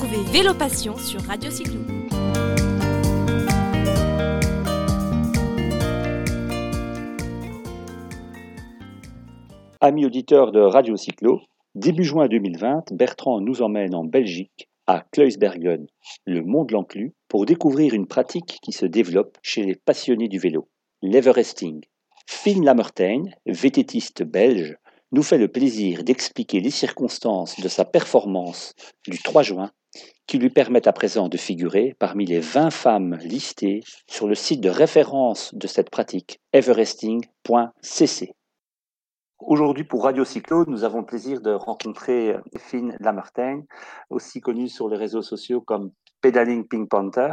Retrouvez Vélo Passion sur Radio Cyclo. Amis auditeurs de Radio Cyclo, début juin 2020, Bertrand nous emmène en Belgique, à Kluisbergen, le mont de l'Enclus, pour découvrir une pratique qui se développe chez les passionnés du vélo, l'Everesting. Finn Lamertijn, vététiste belge, nous fait le plaisir d'expliquer les circonstances de sa performance du 3 juin qui lui permettent à présent de figurer parmi les 20 femmes listées sur le site de référence de cette pratique everesting.cc. Aujourd'hui, pour Radio Cyclo, nous avons le plaisir de rencontrer Finn Lamartine, aussi connue sur les réseaux sociaux comme Pedaling Pink Panther.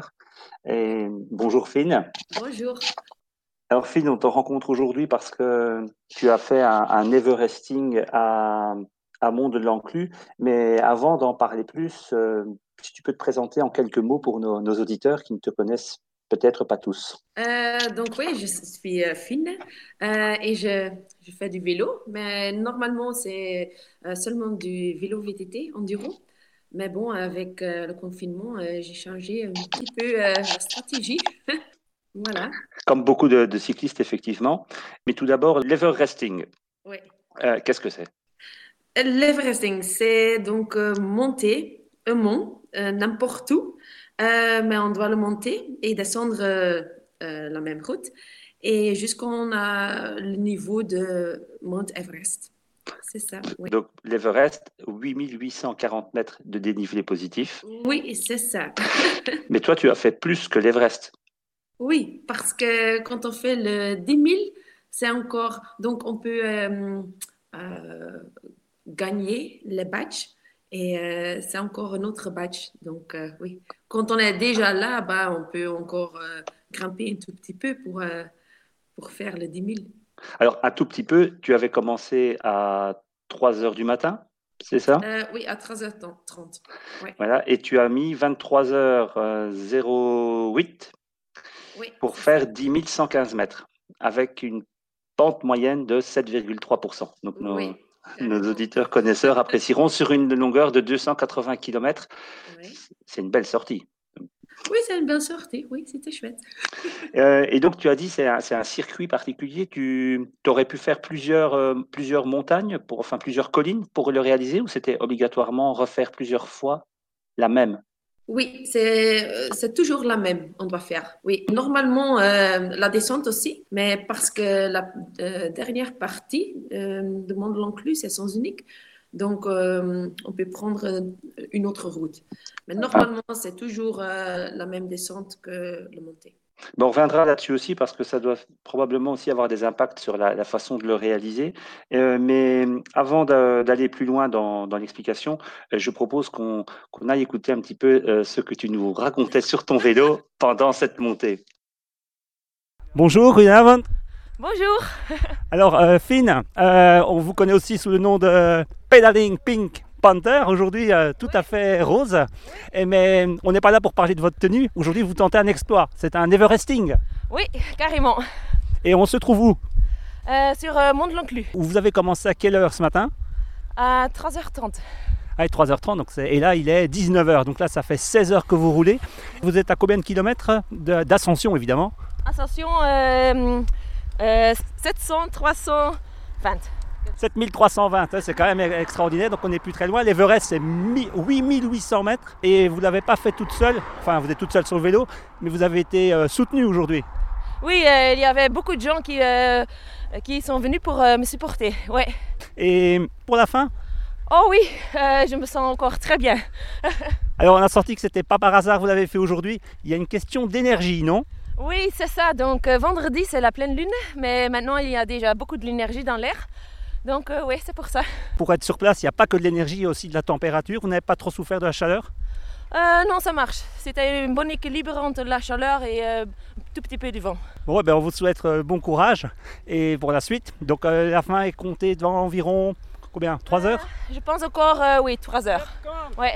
Et bonjour Finn. Bonjour. Alors Finn, on te rencontre aujourd'hui parce que tu as fait un, Everesting à, à Mont de l'Enclus. Mais avant d'en parler plus, euh, si tu peux te présenter en quelques mots pour nos, nos auditeurs qui ne te connaissent peut-être pas tous. Euh, donc oui, je suis euh, fine euh, et je, je, fais du vélo, mais normalement c'est seulement du vélo VTT enduro. Mais bon, avec le confinement, j'ai changé un petit peu la stratégie. voilà. Comme beaucoup de, de, cyclistes, effectivement. Mais tout d'abord, l'Everresting. Oui. Qu'est-ce que c'est? L'Everresting, c'est donc monter un mont n'importe où euh, mais on doit le monter et descendre euh, euh, la même route et jusqu'on a le niveau de Mount Everest. C'est ça. Oui. Donc l'Everest, 8840 mètres de dénivelé positif. Oui, c'est ça. mais toi, tu as fait plus que l'Everest. Oui, parce que quand on fait le 10 000, c'est encore. Donc on peut euh, euh, gagner les badges et euh, c'est encore un autre batch. Donc, euh, oui, quand on est déjà là, bah, on peut encore euh, grimper un tout petit peu pour, pour faire le 10 000. Alors, un tout petit peu, tu avais commencé à 3 heures du matin, c'est ça? Oui, à 3h30. Voilà, et tu as mis 23h08 oui, pour faire 10 115 mètres avec une pente moyenne de 7,3%. Donc, nos, oui. Nos auditeurs connaisseurs apprécieront sur une longueur de 280 km. C'est une belle sortie. Oui, c'est une belle sortie. Oui, c'était chouette. Euh, et donc, tu as dit c'est un, un, circuit particulier. Tu aurais pu faire plusieurs, euh, plusieurs montagnes, pour, enfin plusieurs collines pour le réaliser ou c'était obligatoirement refaire plusieurs fois la même? Oui, c'est toujours la même, on doit faire. Oui, normalement, euh, la descente aussi, mais parce que la euh, dernière partie euh, de Mont l'Enclus, c'est sens unique. Donc, euh, on peut prendre une autre route. Mais normalement, c'est toujours euh, la même descente que le montée. Bon, on reviendra là-dessus aussi parce que ça doit probablement aussi avoir des impacts sur la, la façon de le réaliser. Euh, mais avant d'aller plus loin dans, dans l'explication, euh, je propose qu'on qu aille écouter un petit peu euh, ce que tu nous racontais sur ton vélo pendant cette montée. Bonjour, Goedenavond. Bonjour. Alors, euh, Finn, euh, on vous connaît aussi sous le nom de Pedaling Pink Aujourd'hui euh, tout à fait rose. Et, mais on n'est pas là pour parler de votre tenue. Aujourd'hui, vous tentez un exploit. C'est un Everesting. Oui, carrément. Et on se trouve où? Euh, sur euh, Mont de l'Enclus, Vous avez commencé à quelle heure ce matin? À 3h30. À 3h30. Donc c'est- et là, il est 19h. Donc là, ça fait 16 heures que vous roulez. Vous êtes à combien de kilomètres d'ascension, évidemment? Ascension euh, euh, 700, 320. 7320, hein, c'est quand même extraordinaire, donc on n'est plus très loin. L'Everest, c'est mi- 8800 mètres et vous ne l'avez pas fait toute seule, enfin vous êtes toute seule sur le vélo, mais vous avez été euh, soutenue aujourd'hui. Oui, euh, il y avait beaucoup de gens qui, euh, qui sont venus pour euh, me supporter. Ouais. Et pour la fin, Oh oui, je me sens encore très bien. alors on a sorti que c'était pas par hasard, vous l'avez fait aujourd'hui. Il y a une question d'énergie, non? Oui, c'est ça. Donc vendredi, c'est la pleine lune, mais maintenant, il y a déjà beaucoup de l'énergie dans l'air. Donc euh, oui, c'est pour ça. Pour être sur place, il n'y a pas que de l'énergie, il y a aussi de la température. Vous n'avez pas trop souffert de la chaleur? Euh, non, ça marche. C'était un bon équilibre entre la chaleur et euh, un tout petit peu du vent. Bon, ouais, ben, on vous souhaite euh, bon courage et pour la suite. Donc euh, la fin est comptée devant environ combien? 3 heures? Je pense encore, euh, oui, 3 heures. Ouais.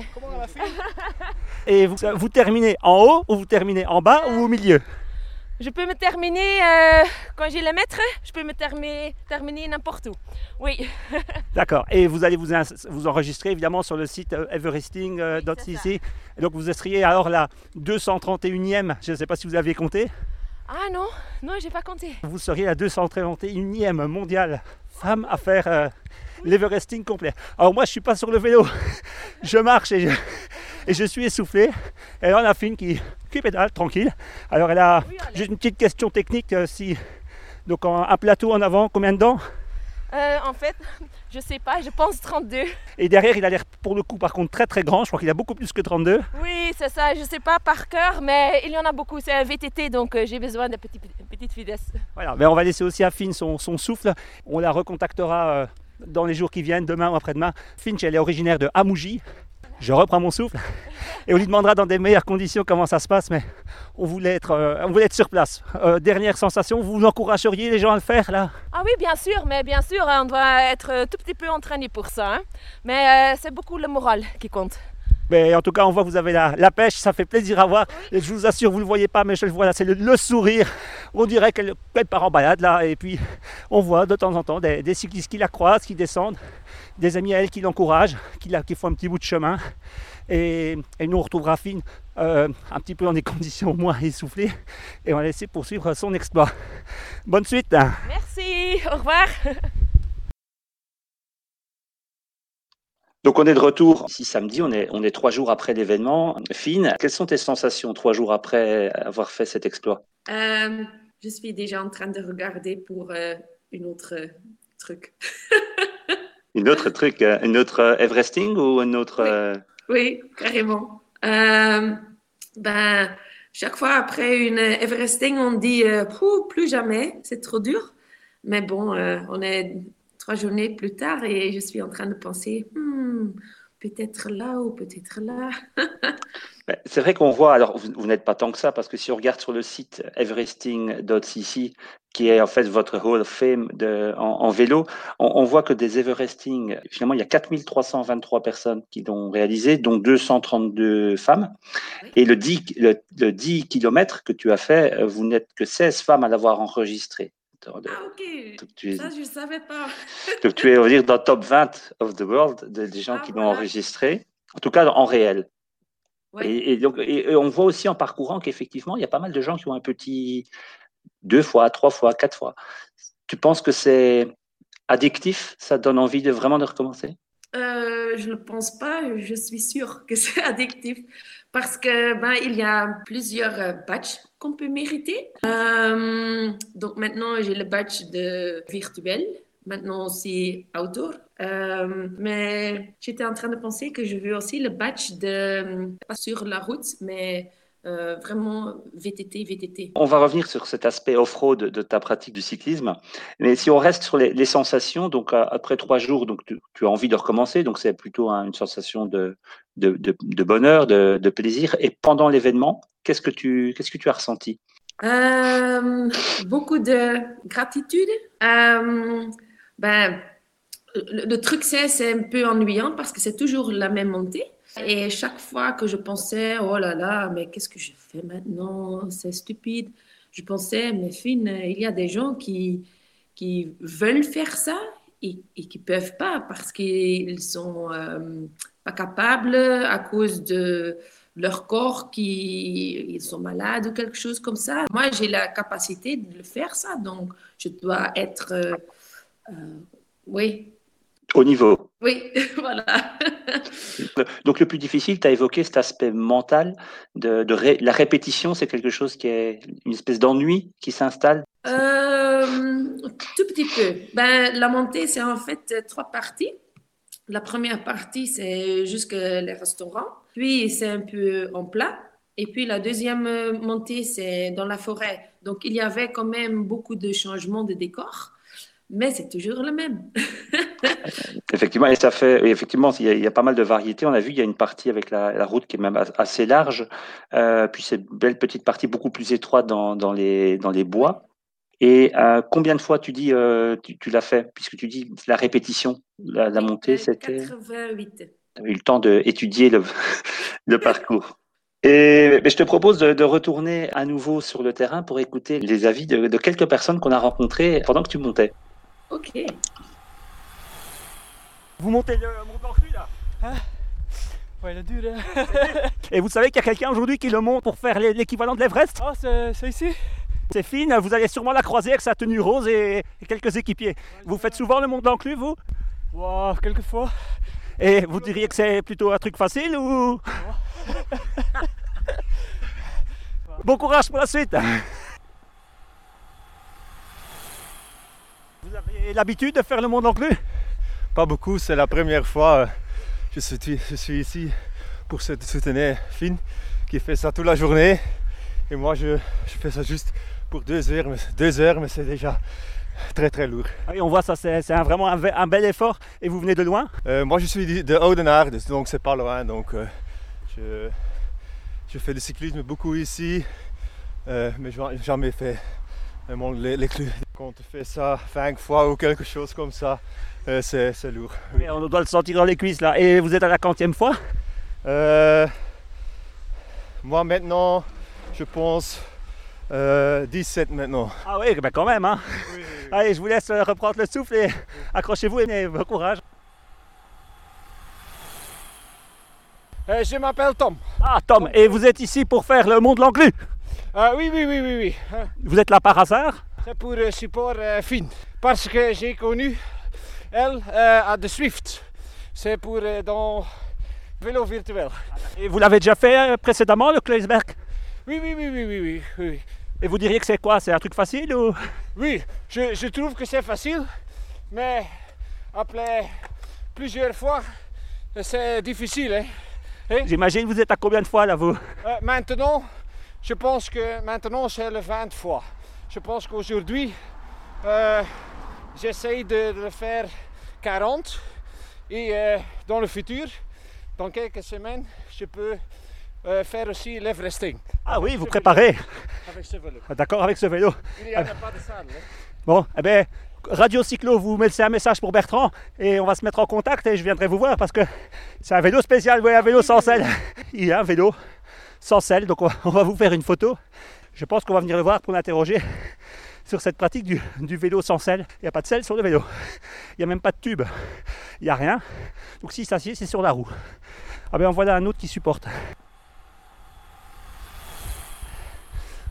Et vous, vous terminez en haut ou vous terminez en bas ou au milieu? Je peux me terminer, euh, quand j'ai les mètres, je peux me terminer, terminer n'importe où. Oui. D'accord. Et vous allez vous, vous enregistrer évidemment sur le site euh, everesting.cc. donc vous seriez alors la 231e, je ne sais pas si vous aviez compté. Ah non, non, j'ai pas compté. Vous seriez la 231e mondiale femme à faire euh, l'Everesting complet. Alors moi, je suis pas sur le vélo, je marche et je, et je suis essoufflé. Et là, on a Finn qui, qui pédale tranquille. Alors elle a juste une petite question technique. Euh, si donc un plateau en avant, combien de dents? Euh, En fait, je sais pas, je pense 32. Et derrière, il a l'air pour le coup par contre très très grand. Je crois qu'il a beaucoup plus que 32. Oui, c'est ça. Je sais pas par cœur, mais il y en a beaucoup. C'est un VTT, donc euh, j'ai besoin de petite, petite vitesse. Voilà, mais on va laisser aussi à Finn son, son souffle. On la recontactera dans les jours qui viennent, demain ou après-demain. Finch, elle est originaire de Hamouji. Je reprends mon souffle et on lui demandera dans des meilleures conditions comment ça se passe, mais on voulait être, euh, sur place. Euh, dernière sensation, vous encourageriez les gens à le faire là? Ah oui, bien sûr, mais bien sûr, hein, on doit être tout petit peu entraîné pour ça. Hein. Mais euh, c'est beaucoup le moral qui compte. Mais en tout cas, on voit que vous avez la, pêche, ça fait plaisir à voir. Et je vous assure, vous ne le voyez pas, mais je le vois là, c'est le, sourire. On dirait qu'elle part en balade là. Et puis, on voit de temps en temps des, cyclistes qui la croisent, qui descendent, des amis à elle qui l'encouragent, qui, qui font un petit bout de chemin. Et, nous, on retrouvera Finn euh, un petit peu dans des conditions moins essoufflées. Et on va laisser poursuivre son exploit. Bonne suite. Merci, au revoir. Donc on est de retour ici samedi, on est, on est trois jours après l'événement. Fine, quelles sont tes sensations trois jours après avoir fait cet exploit? Euh, Je suis déjà en train de regarder pour euh, une autre truc. une autre truc, euh, une autre Everesting ou une autre... Oui, carrément. ben, chaque fois après une Everesting, on dit plus jamais, c'est trop dur. Mais bon, on est trois journées plus tard et je suis en train de penser, hmm, peut-être là ou peut-être là. Ben, c'est vrai qu'on voit, alors vous, n'êtes pas tant que ça, parce que si on regarde sur le site everesting.cc, qui est en fait votre Hall of Fame de, en, vélo, on, voit que des Everesting, finalement, il y a 4323 personnes qui l'ont réalisé, dont 232 femmes. Et le 10, le, le 10 km que tu as fait, vous n'êtes que 16 femmes à l'avoir enregistré. Ah, ok. Tu Ça, je ne savais pas. donc, tu es, on va dire, dans le top 20 of the world des gens ah, qui l'ont enregistré, en tout cas en réel. Et, donc, et, on voit aussi en parcourant qu'effectivement, il y a pas mal de gens qui ont un petit deux fois, trois fois, quatre fois. Tu penses que c'est addictif? Ça donne envie de vraiment de recommencer? Euh, Je ne pense pas. Je suis sûre que c'est addictif parce que ben, il y a plusieurs euh, badges qu'on peut mériter. Euh, donc maintenant, j'ai le badge de virtuel. Maintenant aussi outdoor. Mais j'étais en train de penser que je veux aussi le badge de pas sur la route, mais euh, vraiment VTT, VTT. On va revenir sur cet aspect off-road de ta pratique du cyclisme. Mais si on reste sur les, sensations, donc après trois jours, donc tu, as envie de recommencer, donc c'est plutôt une sensation de, de, de, bonheur, de, plaisir. Et pendant l'événement, qu'est-ce que tu qu'est-ce que tu as ressenti? Euh, Beaucoup de gratitude. Euh, ben, le, le truc c'est c'est un peu ennuyant parce que c'est toujours la même montée. Et chaque fois que je pensais, oh là là, mais qu'est-ce que je fais maintenant? C'est stupide. Je pensais, mais Finn, il y a des gens qui, qui veulent faire ça et, et qui peuvent pas parce qu'ils sont euh, pas capables à cause de leur corps qui ils sont malades ou quelque chose comme ça. Moi, j'ai la capacité de le faire ça, donc je dois être, euh, euh, oui, au niveau. Oui, voilà. Donc le plus difficile, tu as évoqué cet aspect mental de, la répétition, c'est quelque chose qui est une espèce d'ennui qui s'installe? Euh, Tout petit peu. Ben, la montée, c'est en fait trois parties. La première partie, c'est jusque les restaurants. Puis, c'est un peu en plat. Et puis, la deuxième montée, c'est dans la forêt. Donc, il y avait quand même beaucoup de changements de décor mais c'est toujours le même. effectivement, et ça fait, effectivement, il y, a, pas mal de variétés. On a vu, il y a une partie avec la, route qui est même assez large, euh, puis c'est une belle petite partie beaucoup plus étroite dans, dans, les, dans les bois. Et euh, combien de fois tu dis euh, tu, l'as fait? Puisque tu dis la répétition, la, la montée, c'était. 88. Tu as eu le temps d'étudier le, le parcours. Et je te propose de, retourner à nouveau sur le terrain pour écouter les avis de, de quelques personnes qu'on a rencontrées pendant que tu montais. Ok. Vous montez le mont Blanc là hein Ouais, le dur. Hein. Et vous savez qu'il y a quelqu'un aujourd'hui qui le monte pour faire l'équivalent de l'Everest? Ah, c'est ici C'est fine, vous allez sûrement la croiser avec sa tenue rose et, quelques équipiers. vous faites souvent le mont d'Enclus, vous? Wow, quelques fois. Et vous diriez que c'est plutôt un truc facile ou? Bon courage pour la suite Vous avez l'habitude de faire le monde d'Enclus Pas beaucoup, c'est la première fois. Je suis, je suis ici pour soutenir Finn qui fait ça toute la journée. Et moi, je, je fais ça juste pour deux heures, mais, deux heures, mais c'est déjà très très lourd. Ah oui, on voit ça, c'est vraiment un, bel effort. Et vous venez de loin? Euh, Moi, je suis de Oudenaarde, donc c'est pas loin. Donc, euh, je, je, fais du cyclisme beaucoup ici, euh, mais je n'ai jamais fait les, les clous. Quand on fait ça cinq fois ou quelque chose comme ça, euh, c'est lourd. on doit le sentir dans les cuisses là. Et vous êtes à la quantième fois? Euh, Moi maintenant, je pense 17 euh, maintenant. Ah oui, ben quand même. Hein. Allez, je vous laisse reprendre le souffle et accrochez-vous et bon courage. je m'appelle Tom. Ah Tom, et vous êtes ici pour faire le Mont de l'Anglu Oui, oui, oui, oui, oui. Vous êtes là par hasard? C'est pour le support fin. Parce que j'ai connu elle, euh, à de Swift. C'est pour euh, dans vélo virtuel. Et vous l'avez déjà fait euh, précédemment, le Kleisberg oui oui, oui, oui, oui, oui, oui. Et vous diriez que c'est quoi? C'est un truc facile ou? Oui, je, je trouve que c'est facile, mais après plusieurs fois, c'est difficile. Hein? J'imagine vous êtes à combien de fois là vous? Maintenant, je pense que maintenant c'est le 20 fois. Je pense qu'aujourd'hui, j'essaye de, le faire 40 et euh, dans le futur, dans quelques semaines, je peux euh, faire aussi l'Everesting. Ah oui, vous préparez Avec ce vélo. Ah, d'accord, avec ce vélo. Il n'y a pas de salle. Hein. Bon, eh bien, Radio Cyclo, vous mettez un message pour Bertrand et on va se mettre en contact et je viendrai vous voir parce que c'est un vélo spécial, oui, un vélo sans selle. Il y a un vélo sans selle, donc on va vous faire une photo. Je pense qu'on va venir le voir pour l'interroger sur cette pratique du, vélo sans selle. Il n'y a pas de selle sur le vélo. Il n'y a même pas de tube. Il n'y a rien. Donc si s'assied, c'est sur la roue. Ah ben en voilà un autre qui supporte.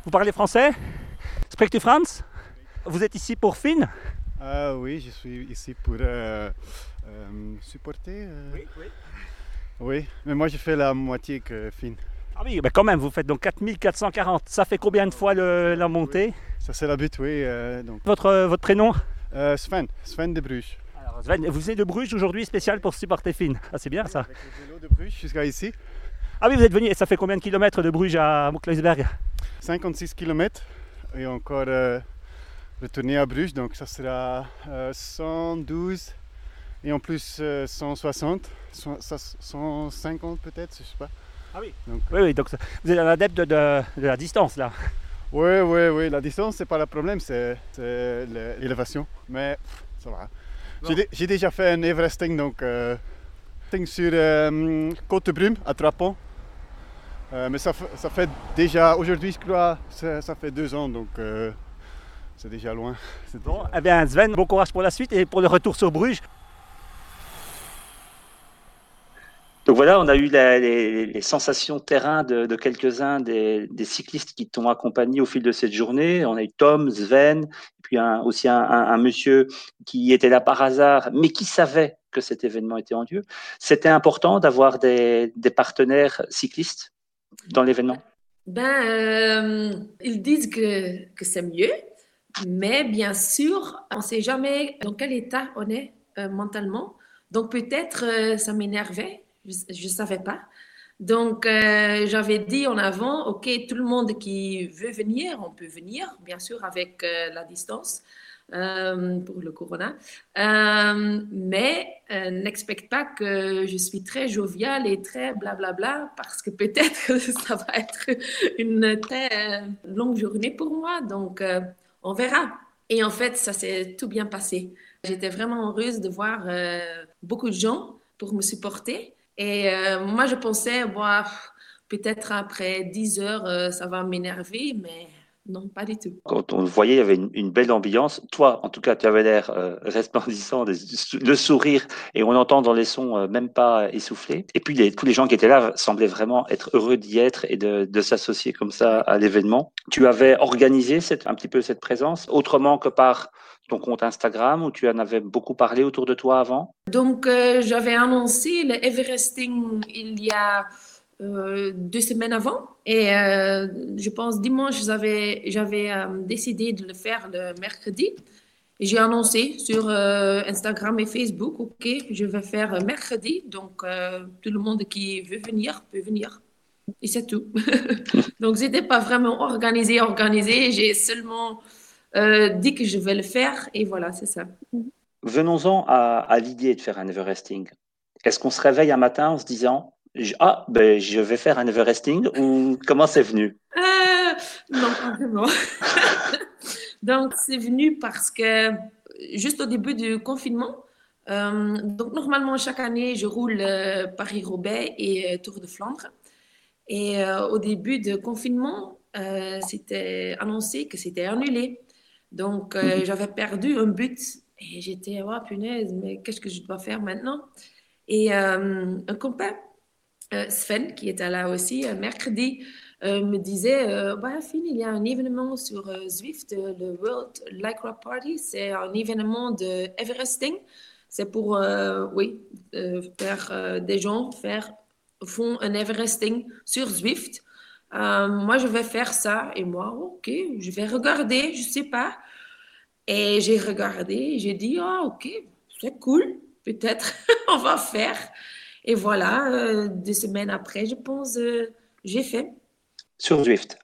Vous parlez français? Spreekt u France Vous êtes ici pour Finn? Euh, Oui, je suis ici pour euh, euh, supporter. Oui, oui. Oui, mais moi je fais la moitié que Finn. Ah oui, ben quand même, vous faites donc 4440. Ça fait combien de fois la montée? Ça c'est la butte, oui. Euh, donc. Votre, euh, votre prénom? Euh, Sven, Sven de Bruges. Alors Sven, vous venez de Bruges aujourd'hui spécial pour supporter Finn. Ah c'est bien ça. Avec le vélo de Bruges jusqu'à ici. Ah oui, vous êtes venu et ça fait combien de kilomètres de Bruges à Moukleisberg 56 kilomètres et encore retourner à Bruges, donc ça sera 112 et en plus 160, 150 peut-être, je sais pas. Ah oui. Donc, oui, oui, donc vous êtes un adepte de, de, la distance là. Oui, oui, oui. La distance, c'est pas le problème, c'est l'élévation. Mais ça va. J'ai déjà fait un Everesting, donc euh, sur euh, Côte de Brume, à Trapon. Euh, mais ça, ça, fait déjà, aujourd'hui, je crois, ça, ça, fait deux ans, donc euh, c'est déjà loin. Bon, eh bien, Sven, bon courage pour la suite et pour le retour sur Bruges. Donc voilà, on a eu les, sensations terrain de, quelques-uns des, cyclistes qui t'ont accompagné au fil de cette journée. On a eu Tom, Sven, puis aussi un, monsieur qui était là par hasard, mais qui savait que cet événement était en lieu. C'était important d'avoir des, partenaires cyclistes dans l'événement? Ben, euh, Ils disent que, que c'est mieux, mais bien sûr, on ne sait jamais dans quel état on est euh, mentalement. Donc peut-être euh, ça m'énervait je ne savais pas. Donc, euh, j'avais dit en avant, OK, tout le monde qui veut venir, on peut venir, bien sûr, avec euh, la distance euh, pour le corona. mais n'expecte pas que je suis très joviale et très blablabla, parce que peut-être ça va être une très longue journée pour moi. Donc, on verra. Et en fait, ça s'est tout bien passé. J'étais vraiment heureuse de voir beaucoup de gens pour me supporter. Et euh, moi, je pensais, peut-être après 10 heures, euh, ça va m'énerver, mais non, pas du tout. Quand on le voyait, il y avait une, une belle ambiance. Toi, en tout cas, tu avais l'air euh, resplendissant, de- le sourire, et on entend dans les sons euh, même pas essoufflé. Et puis, les- tous les gens qui étaient là semblaient vraiment être heureux d'y être et de, de s'associer comme ça à l'événement. Tu avais organisé cette, un petit peu cette présence, autrement que par ton compte Instagram, où tu en avais beaucoup parlé autour de toi avant? Donc, euh, j'avais annoncé le Everesting il y a euh, deux semaines avant. Et euh, je pense dimanche, j'avais, j'avais euh, décidé de le faire le mercredi. J'ai annoncé sur Instagram et Facebook, OK, je vais faire mercredi. Donc, tout le monde qui veut venir peut venir. Et c'est tout. Donc, c'était pas vraiment organisé, organisé. J'ai seulement dit que je vais le faire. Et voilà, c'est ça. Venons-en à, à l'idée de faire un Everesting. Est-ce qu'on se réveille un matin en se disant Ah, ben, je vais faire un Everesting ou comment c'est venu? Euh, non, pas vraiment. donc, c'est venu parce que juste au début du confinement, euh, donc normalement, chaque année, je roule euh, Paris-Roubaix et Tour de Flandre. Et au début du confinement, c'était annoncé que c'était annulé. Donc, euh, j'avais perdu un but et j'étais, oh punaise, mais qu'est-ce que je dois faire maintenant? Et un copain, Sven, qui était là aussi, euh, mercredi, euh, me disait, euh, bah, il y a un événement sur euh, Zwift, euh, le World Lycra Party. C'est un événement de Everesting. C'est pour, euh, oui, euh, faire euh, des gens faire, font un Everesting sur Zwift. Euh, moi, je vais faire ça. Et moi, ok, je vais regarder, je sais pas. Et j'ai regardé, j'ai dit, ah, ok, c'est cool, peut-être on va faire. Et voilà, euh, deux semaines après, je pense, euh, j'ai fait. sur Zwift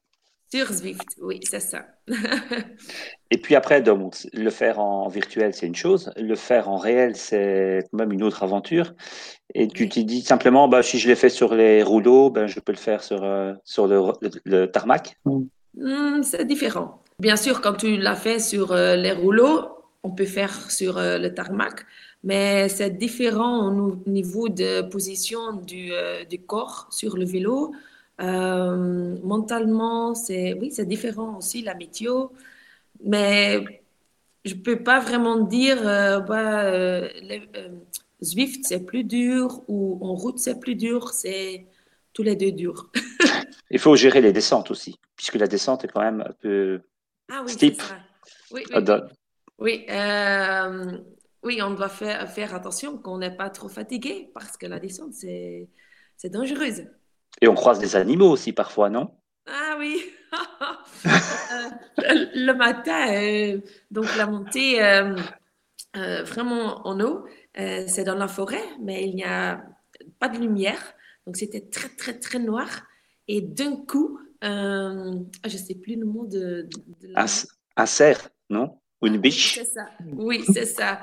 Sur Zwift, oui, c'est ça. Et puis après, donc, le faire en virtuel, c'est une chose. Le faire en réel, c'est quand même une autre aventure. Et tu t'es dit simplement, bah, si je l'ai fait sur les rouleaux, ben, je peux le faire sur, euh, sur le, le- le tarmac. Hmm, c'est différent. Bien sûr, quand tu l'as fait sur euh, les rouleaux, on peut faire sur euh, le tarmac, mais c'est différent au niveau de position du, euh, du corps sur le vélo. Euh, mentalement, c'est oui, c'est différent aussi la météo, mais je peux pas vraiment dire euh, bah, euh, les- Zwift c'est plus dur ou en route c'est plus dur, c'est tous les deux durs. Il faut gérer les descentes aussi, puisque la descente est quand même un peu Ah oui, Steep. Oui, oui, oui. Oui, on doit faire, faire attention qu'on n'est pas trop fatigué parce que la descente, c'est, c'est dangereuse. Et on croise des animaux aussi parfois, non? Ah oui, Euh, le matin, euh, donc la montée euh, euh, vraiment en eau, c'est dans la forêt, mais il n'y a pas de lumière, donc c'était très très très noir. Et d'un coup, ah, je ne sais plus le mot de, de la- un, un cerf, non? Ou une biche? C'est ça. Oui, c'est ça.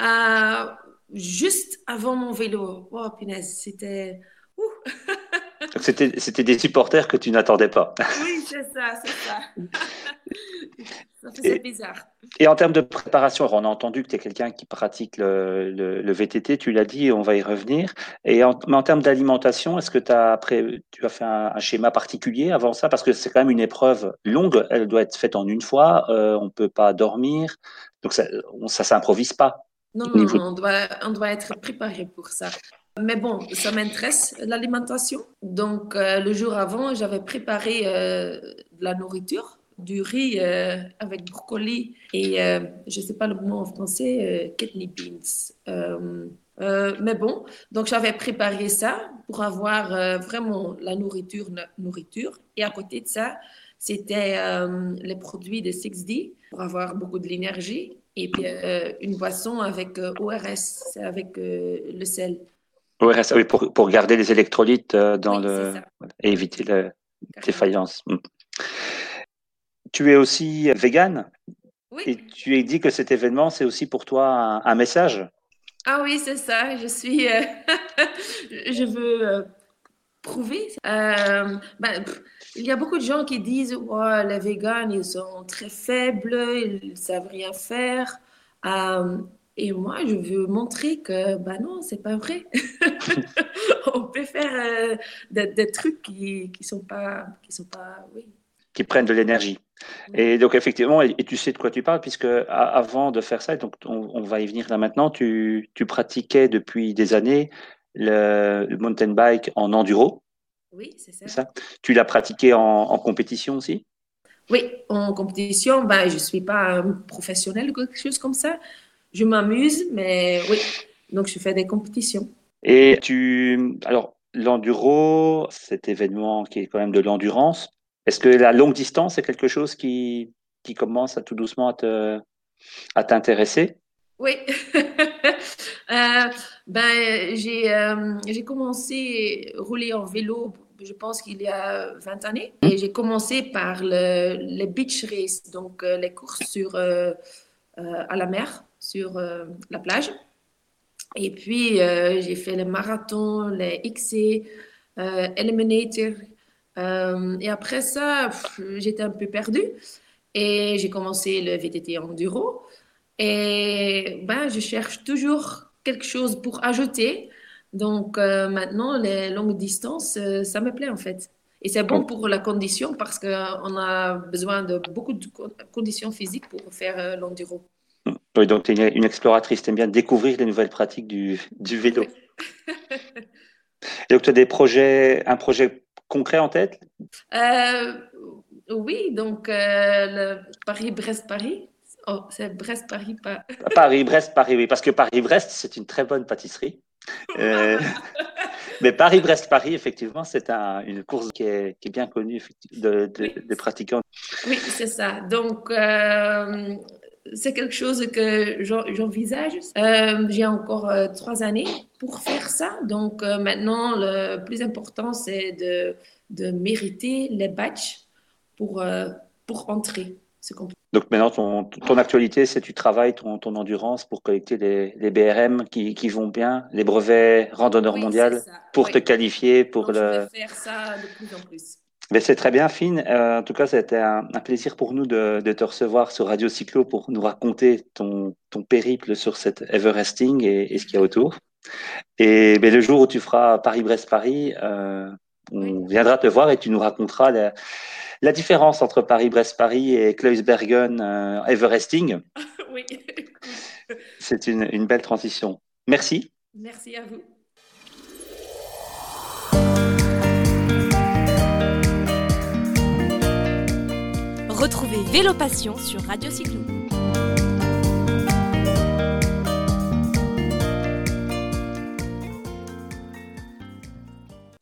Euh, juste avant mon vélo. Oh, punaise, c'était. C'était c'était des supporters que tu n'attendais pas. Oui, c'est ça, c'est ça. ça faisait Et- bizarre. Et en termes de préparation, on a entendu que tu es quelqu'un qui pratique le, le- le VTT, tu l'as dit, et on va y revenir. Et en, mais en termes d'alimentation, est-ce que tu as, après, tu as fait un, un schéma particulier avant ça? Parce que c'est quand même une épreuve longue, elle doit être faite en une fois, euh, on ne peut pas dormir, donc ça ne ça, s'improvise pas. Non, non, non, on doit, on doit être préparé pour ça. Mais bon, ça m'intéresse, l'alimentation. Donc, euh, le jour avant, j'avais préparé euh, de la nourriture, du riz euh, avec brocoli et, je ne sais pas le mot en français, kidney beans. Mais bon, donc j'avais préparé ça pour avoir vraiment la nourriture, no- nourriture. Et à côté de ça, c'était les produits de 6D pour avoir beaucoup de l'énergie. Et puis euh, une boisson avec euh, ORS, avec euh, le sel. ORS, oui, pour, pour garder les électrolytes dans Oui, le et éviter la défaillance. Mm. Tu es aussi vegan Oui. et tu as dit que cet événement, c'est aussi pour toi un, un message? Ah oui, c'est ça. Je suis. je veux prouver. Euh, ben, pff, il y a beaucoup de gens qui disent ouais, les végans, ils sont très faibles, ils ne savent rien faire. Euh, Et moi, je veux montrer que, bah non, c'est pas vrai. On peut faire euh, des, des, trucs qui, qui sont pas, qui sont pas, oui. Qui prennent de l'énergie. Et donc effectivement, et, tu sais de quoi tu parles, puisque avant de faire ça, donc on, on va y venir là maintenant, tu, tu, pratiquais depuis des années le, le mountain bike en enduro. Oui, c'est ça. ça? Tu l'as pratiqué en, en, compétition aussi? Oui, en compétition, ben, je ne suis pas professionnelle ou quelque chose comme ça. Je m'amuse, mais oui, donc je fais des compétitions. Et tu. Alors, l'enduro, cet événement qui est quand même de l'endurance, est-ce que la longue distance est quelque chose qui, qui commence à tout doucement à t'intéresser? Oui. euh, ben, j'ai, euh, j'ai commencé à rouler en vélo, je pense qu'il y a 20 années. Et j'ai commencé par le, les beach races, donc euh, les courses sur, à la mer, sur la plage. Et puis, j'ai fait le marathon, les XC, Eliminator. et après ça, j'étais un peu perdue. Et j'ai commencé le VTT enduro. Et ben, je cherche toujours quelque chose pour ajouter. Donc euh, maintenant, les longues distances, euh, ça me plaît en fait. Et c'est bon pour la condition parce qu'on a besoin de beaucoup de conditions physiques pour faire euh, l'enduro. Oui, donc tu es une, exploratrice, tu aimes bien découvrir les nouvelles pratiques du, du vélo. Donc tu as des projets, un projet concret en tête? Oui, donc Paris-Brest-Paris. Oh, c'est Brest-Paris, pas. Paris-Brest-Paris, oui, parce que Paris-Brest, c'est une très bonne pâtisserie. Euh, mais Paris-Brest-Paris, effectivement, c'est un, une course qui est, qui est, bien connue de, de, oui. des pratiquants. Oui, c'est ça. Donc, euh, c'est quelque chose que j'envisage. Euh, J'ai encore trois années pour faire ça. Donc, maintenant, le plus important, c'est de, de mériter les badges pour, pour entrer. Donc maintenant, ton, ton actualité, c'est tu travailles ton, ton, endurance pour collecter les, les BRM qui, qui, vont bien, les brevets randonneurs oui, mondial, pour oui. te qualifier pour Donc, le. Je vais faire ça de plus en plus. Mais c'est très bien, Finn. Euh, en tout cas, c'était un, un, plaisir pour nous de, de, te recevoir sur Radio Cyclo pour nous raconter ton, ton périple sur cette Everesting et, et ce qu'il y a autour. Et ben, le jour où tu feras Paris-Brest-Paris, euh, on Oui. viendra te voir et tu nous raconteras la, la différence entre Paris-Brest-Paris et Kluisbergen euh, Everesting. oui. C'est une, une belle transition. Merci. Merci à vous. Retrouvez Vélo Passion sur Radio Cyclo.